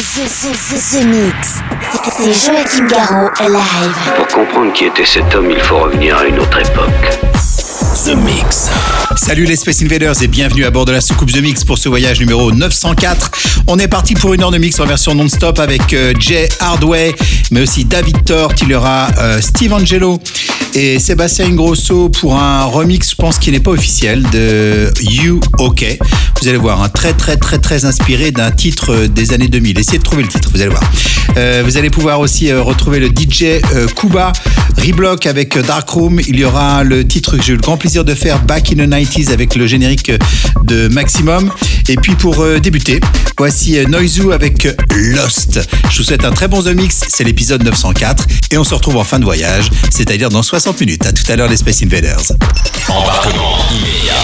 The, the, the, the Mix. C'est Joachim Garraud live. Pour comprendre qui était cet homme, il faut revenir à une autre époque. The Mix. Salut les Space Invaders et bienvenue à bord de la soucoupe The Mix pour ce voyage numéro 904. On est parti pour une heure de mix en version non-stop avec euh, Jay Hardway, mais aussi David y aura euh, Steve Angelo et Sébastien Ingrosso pour un remix, je pense qui n'est pas officiel, de You OK. Vous allez voir, un très très très très inspiré d'un titre des années 2000. Essayez de trouver le titre, vous allez voir. Euh, vous allez pouvoir aussi euh, retrouver le DJ euh, Kuba Reblock avec Darkroom. Il y aura le titre que j'ai eu le grand plaisir de faire Back in the 90s avec le générique de Maximum. Et puis pour euh, débuter, voici euh, Noizu avec Lost. Je vous souhaite un très bon The Mix, c'est l'épisode 904 et on se retrouve en fin de voyage, c'est-à-dire dans 60 minutes. À tout à l'heure les Space Invaders. Embarquement immédiat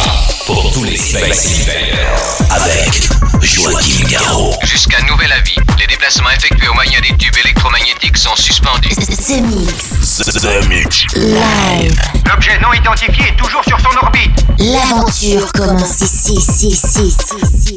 pour tous les Space Invaders avec Joachim Garraud. Jusqu'à nouvel avis, les déplacements effectués au moyen des tubes électromagnétiques sont suspendus. The Mix. The Mix. Live. L'objet non identifié est toujours sur son orbite. L'aventure commence ici, ici, ici, ici, ici,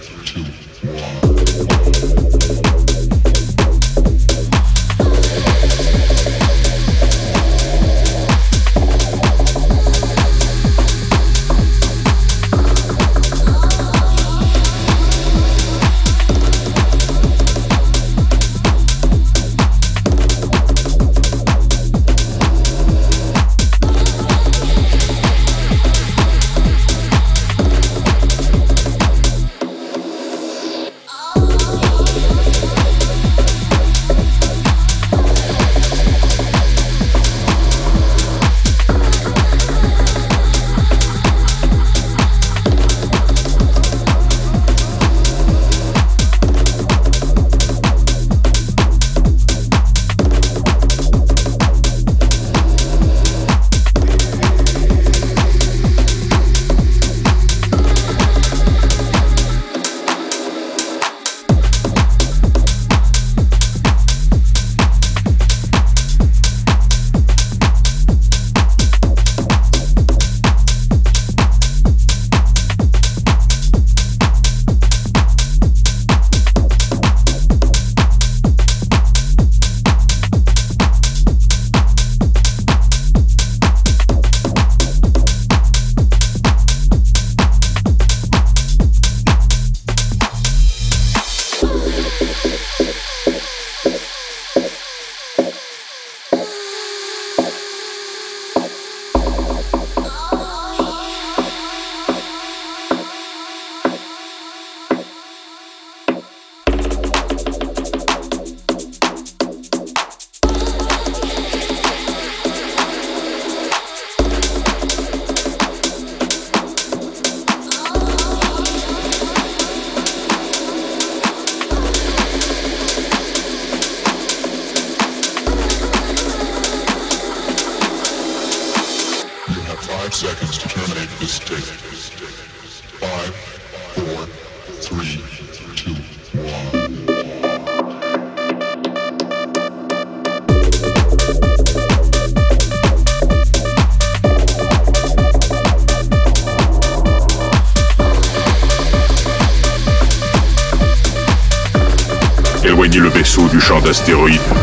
two, one.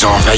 Vous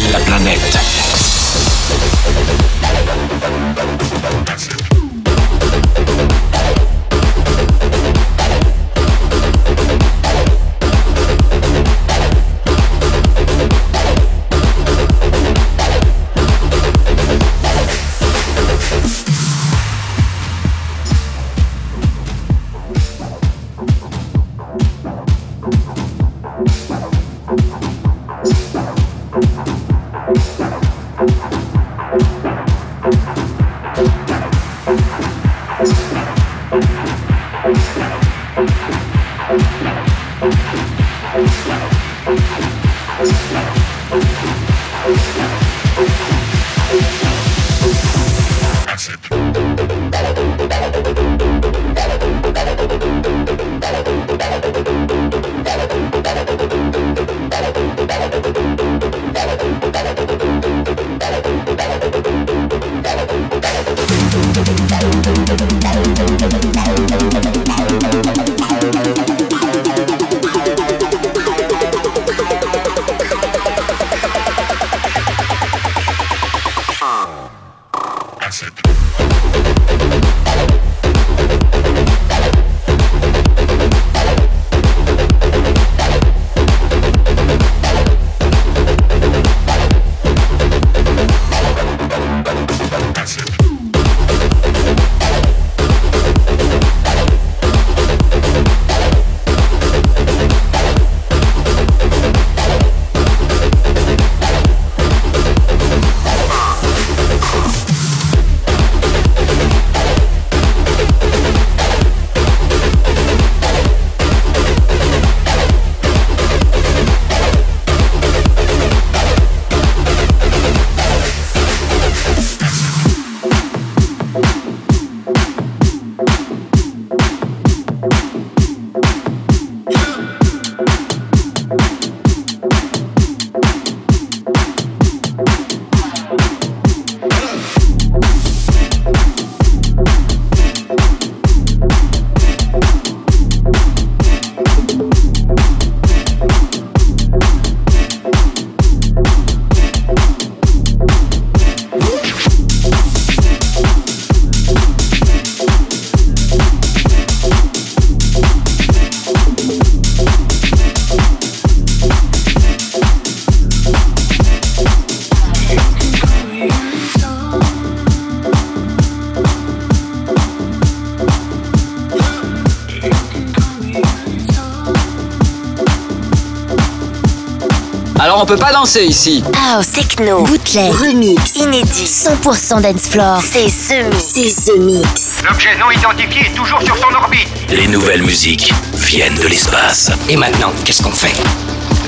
on peut pas danser ici. House, techno, bootleg, remix, inédit, 100% dance floor. C'est Mix. C'est Mix. L'objet non identifié est toujours sur son orbite. Les nouvelles musiques viennent de l'espace. Et maintenant, qu'est-ce qu'on fait?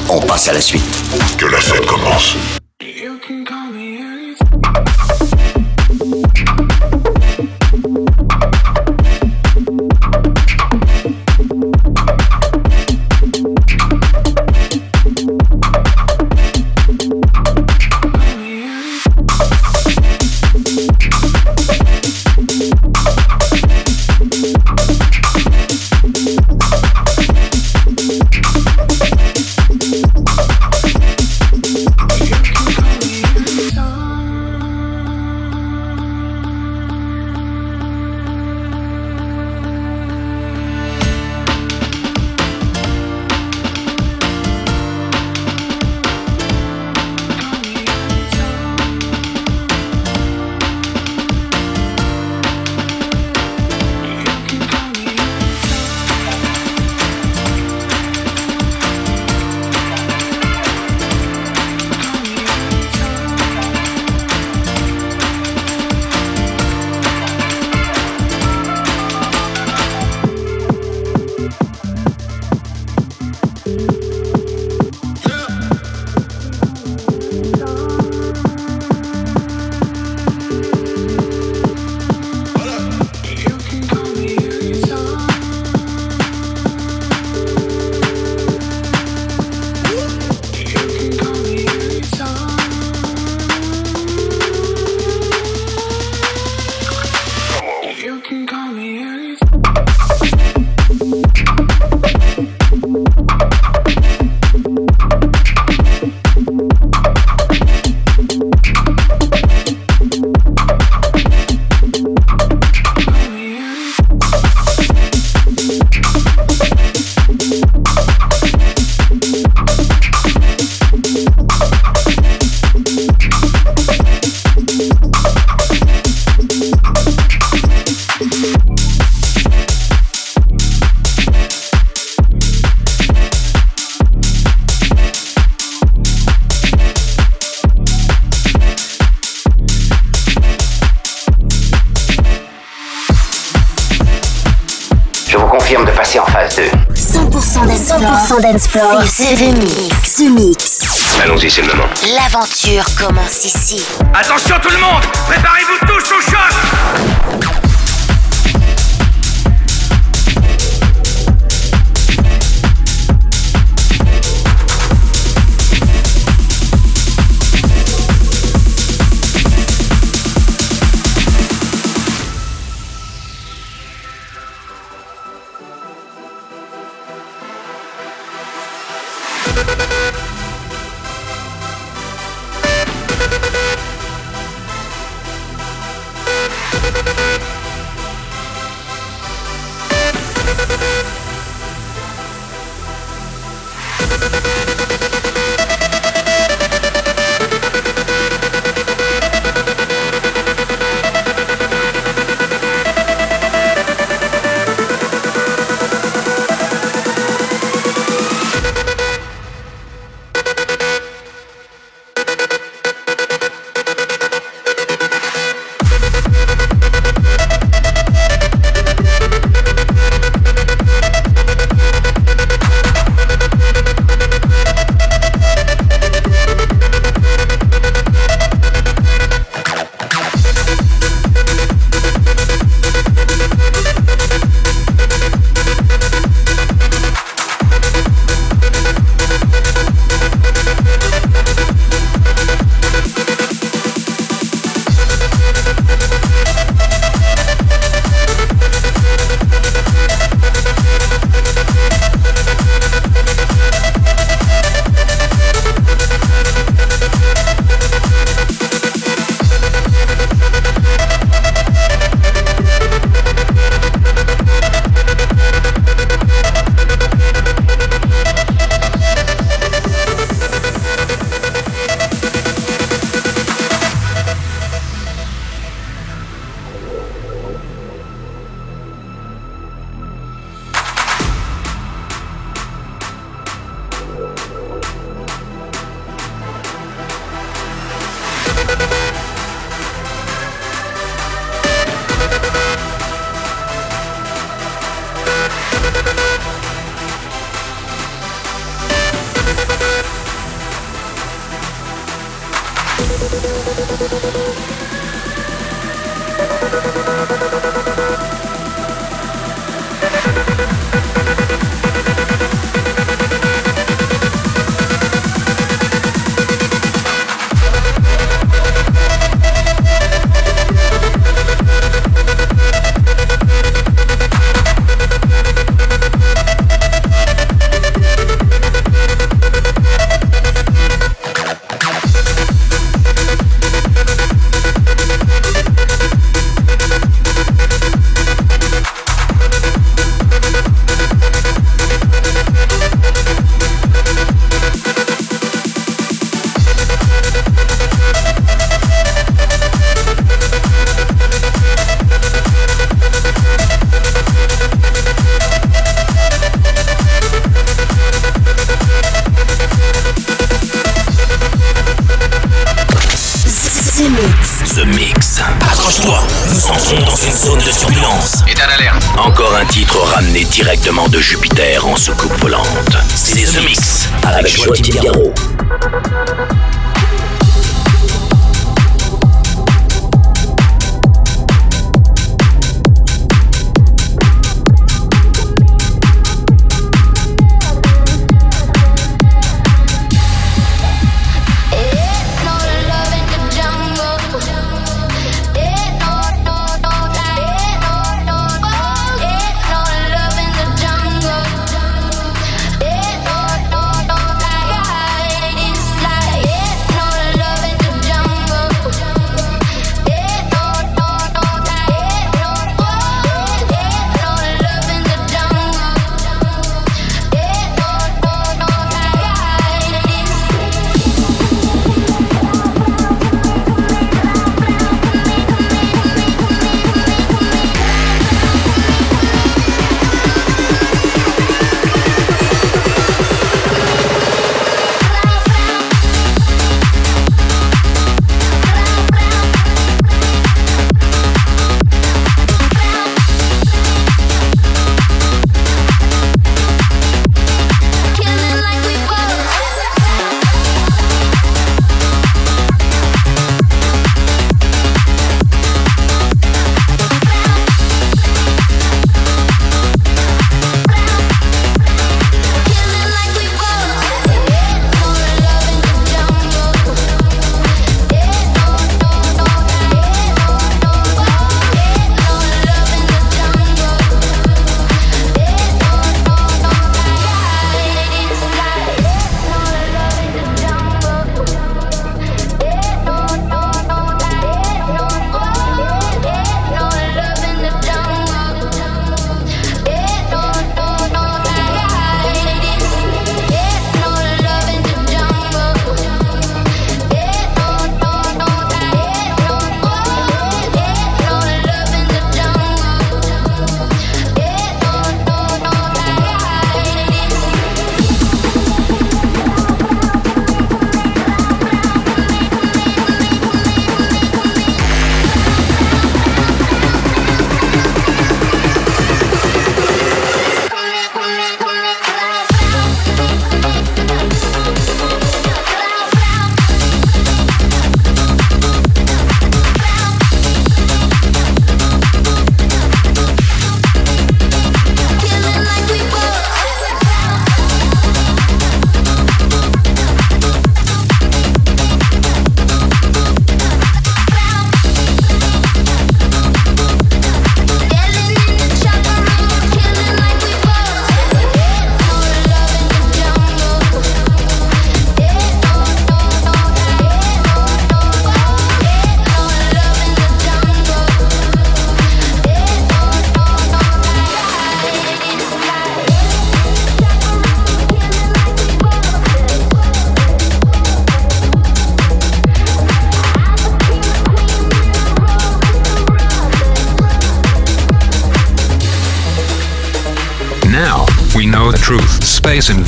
On passe à la suite. Que la fête commence. The Mix. Allons-y, c'est le moment. L'aventure commence ici. Attention tout le monde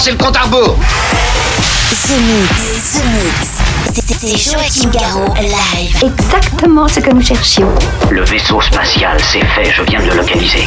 Commencez le compte à rebours The Mix, The Mix. C'est Joachim Garraud, live. Exactement ce que nous cherchions. Le vaisseau spatial, c'est fait, je viens de le localiser.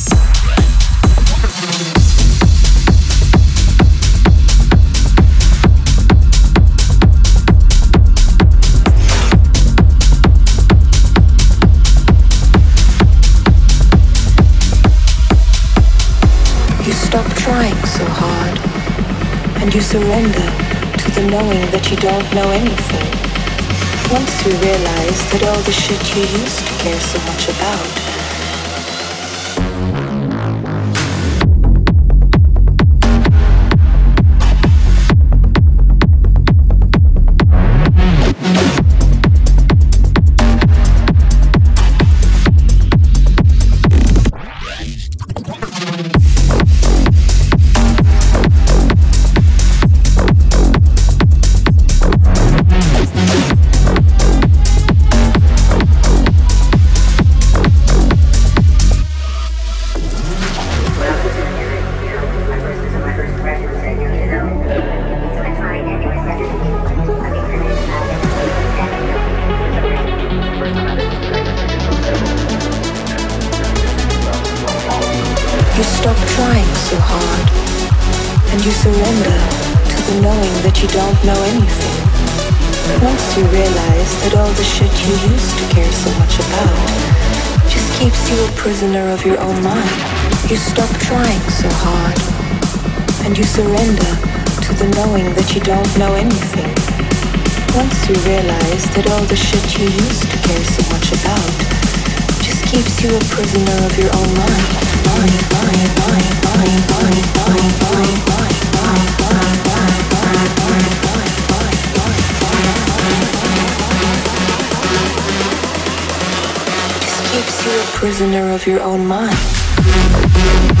And you surrender to the knowing that you don't know anything. Once you realize that all the shit you used to care so much about you used to care so much about just keeps you a prisoner of your own mind. Mind, mind, mind, mind, mind, mind, mind, mind, mind, mind, mind, mind, mind, mind. Just keeps you a prisoner of your own mind.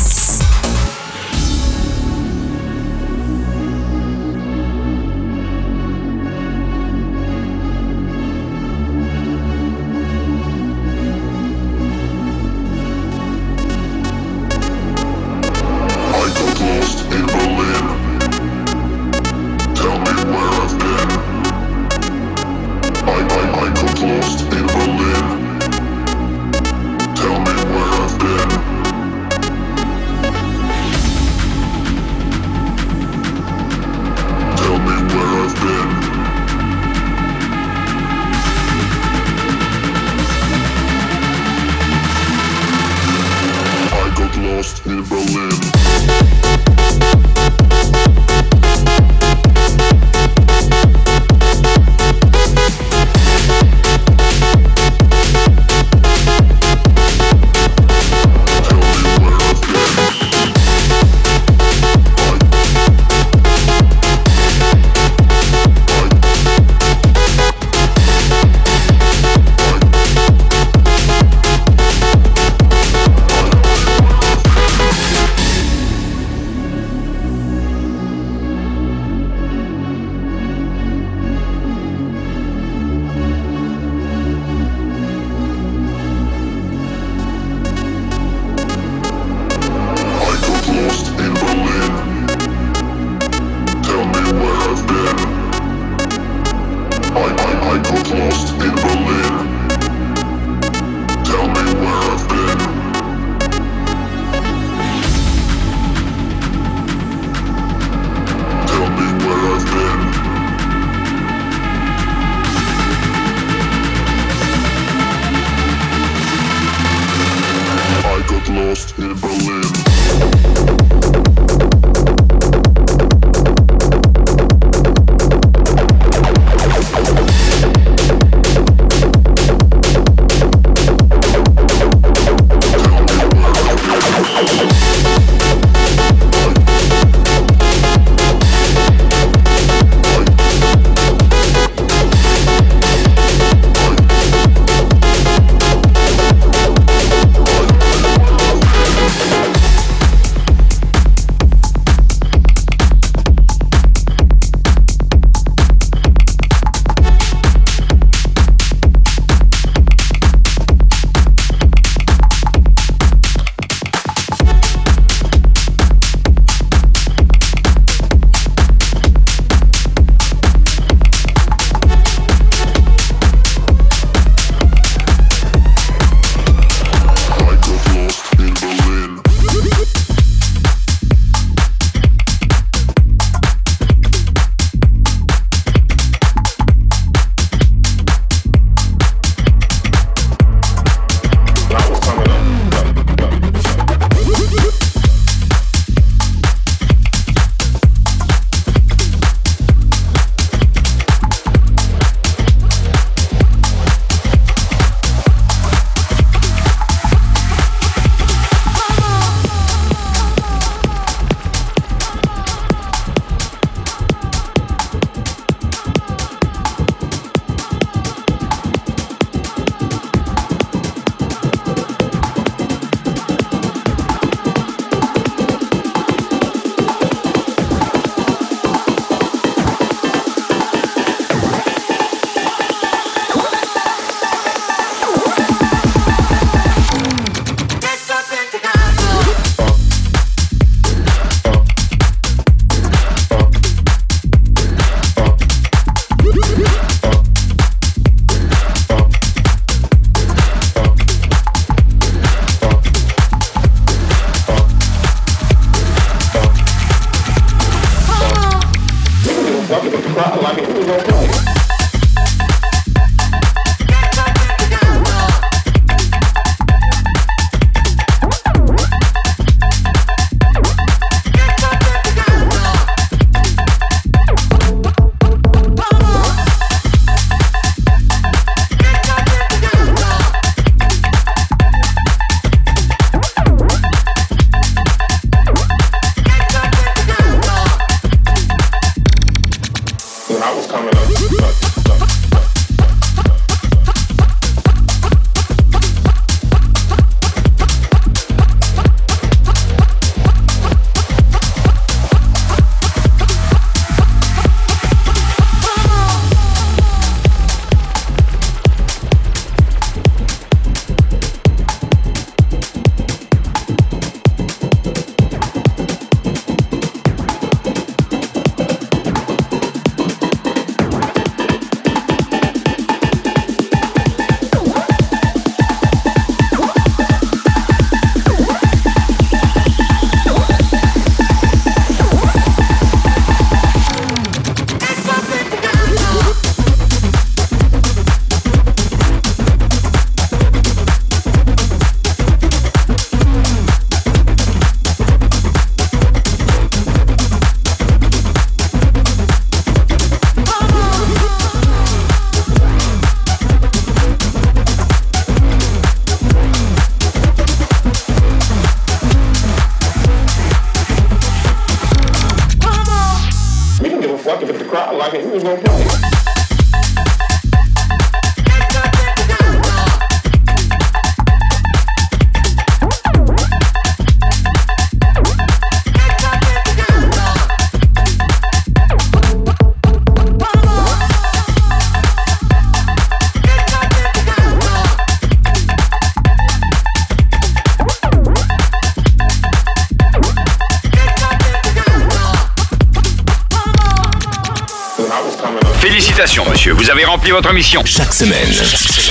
Rempli votre mission. Chaque semaine.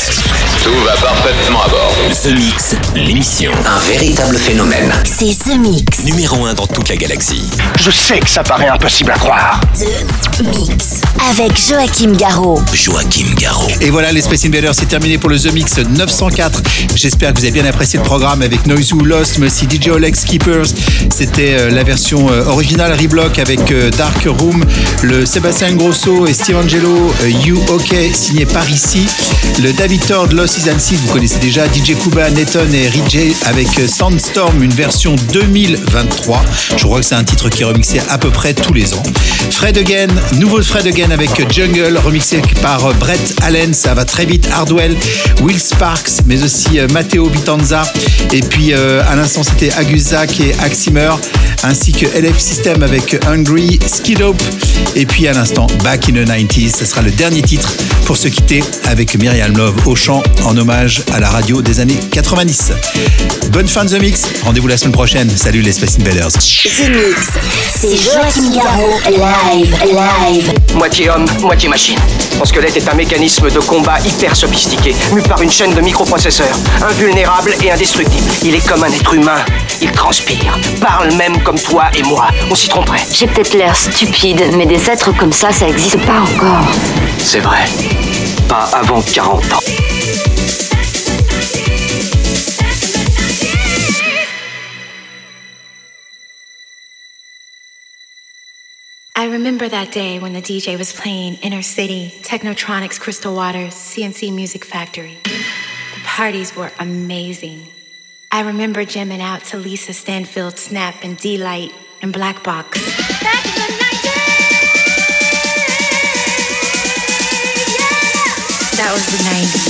Tout va parfaitement à bord. The Mix, l'émission. Un véritable phénomène. C'est The Mix. Numéro 1 dans toute la galaxie. Je sais que ça paraît impossible à croire. The Mix. Avec Joachim Garraud. Joachim Garraud. Et voilà, les Space Invaders, c'est terminé pour le The Mix 904. J'espère que vous avez bien apprécié le programme avec Noisy Lost, mais aussi DJ Olex Keepers. C'était euh, la version euh, originale Reblock avec euh, Dark Room, le Sébastien Grosso et Steve Angelo, You OK, signé par ici. Le David Thord, Lost Is Seed, vous connaissez déjà. DJ Kuba, Nathan et Rijay avec Sandstorm, une version 2023. Je crois que c'est un titre qui est remixé à peu près tous les ans. Fred Again, nouveau Fred Again avec Jungle, remixé par Brett Allen. Ça va très vite. Hardwell, Will Sparks, mais aussi Matteo Vitanza. Et puis à l'instant, c'était Aguzak et Aximer, ainsi que LF System avec Hungry, Skidope. Et puis à l'instant, Back in the 90s. Ce sera le dernier titre pour se quitter avec Myriam Love au chant en hommage à la radio des années 90. Bonne fin de The Mix. Rendez-vous la semaine prochaine. Salut les Space Invaders. The Mix, c'est Joachim Garraud, live, live. Moitié homme, moitié machine. Son squelette est un mécanisme de combat hyper sophistiqué, mu par une chaîne de microprocesseurs, invulnérable et indestructible. Il est comme un être humain. Il transpire, parle même comme toi et moi. On s'y tromperait. J'ai peut-être l'air stupide, mais des êtres comme ça, ça existe pas encore. C'est vrai. Pas avant 40 ans. I remember that day when the DJ was playing Inner City, Technotronics, Crystal Waters, CNC Music Factory. The parties were amazing. I remember jamming out to Lisa Stanfield, Snap, and D-Light, and Black Box. That was the 90s.